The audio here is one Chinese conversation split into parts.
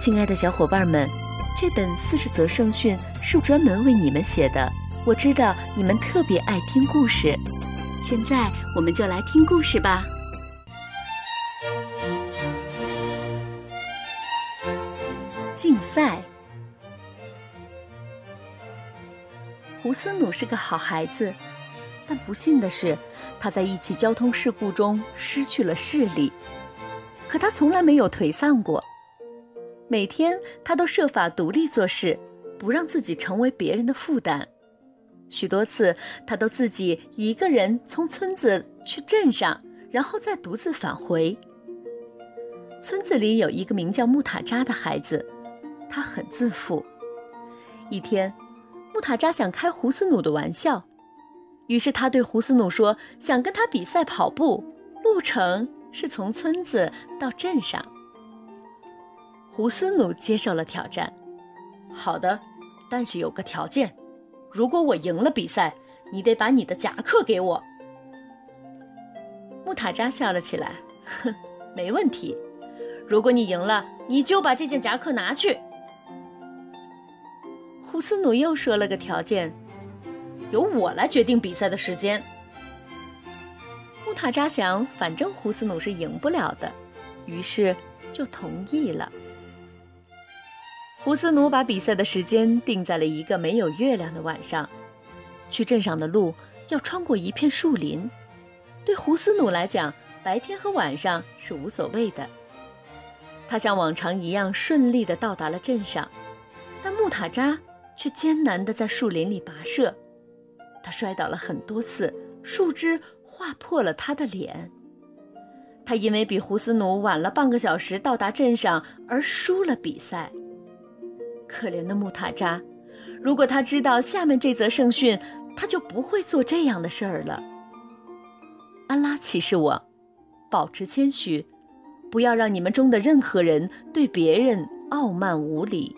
亲爱的小伙伴们，这本四十则圣训是专门为你们写的。我知道你们特别爱听故事，现在我们就来听故事吧。竞赛。胡斯努是个好孩子，但不幸的是，他在一起交通事故中失去了视力。可他从来没有颓丧过。每天，他都设法独立做事，不让自己成为别人的负担。许多次，他都自己一个人从村子去镇上，然后再独自返回。村子里有一个名叫木塔扎的孩子，他很自负。一天，木塔扎想开胡斯努的玩笑，于是他对胡斯努说：“想跟他比赛跑步，路程是从村子到镇上。”胡斯努接受了挑战。好的，但是有个条件，如果我赢了比赛，你得把你的夹克给我。穆塔扎笑了起来，哼，没问题。如果你赢了，你就把这件夹克拿去。胡斯努又说了个条件，由我来决定比赛的时间。穆塔扎想，反正胡斯努是赢不了的，于是就同意了。胡斯努把比赛的时间定在了一个没有月亮的晚上。去镇上的路要穿过一片树林，对胡斯努来讲，白天和晚上是无所谓的。他像往常一样顺利地到达了镇上，但木塔扎却艰难地在树林里跋涉。他摔倒了很多次，树枝划破了他的脸。他因为比胡斯努晚了半个小时到达镇上而输了比赛。可怜的穆塔扎，如果他知道下面这则圣训，他就不会做这样的事儿了。安拉启示我，保持谦虚，不要让你们中的任何人对别人傲慢无礼。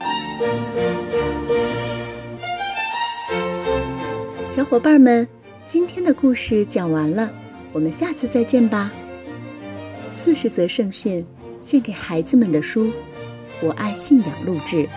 小伙伴们，今天的故事讲完了，我们下次再见吧。四十则圣训，献给孩子们的书，我爱信仰录制。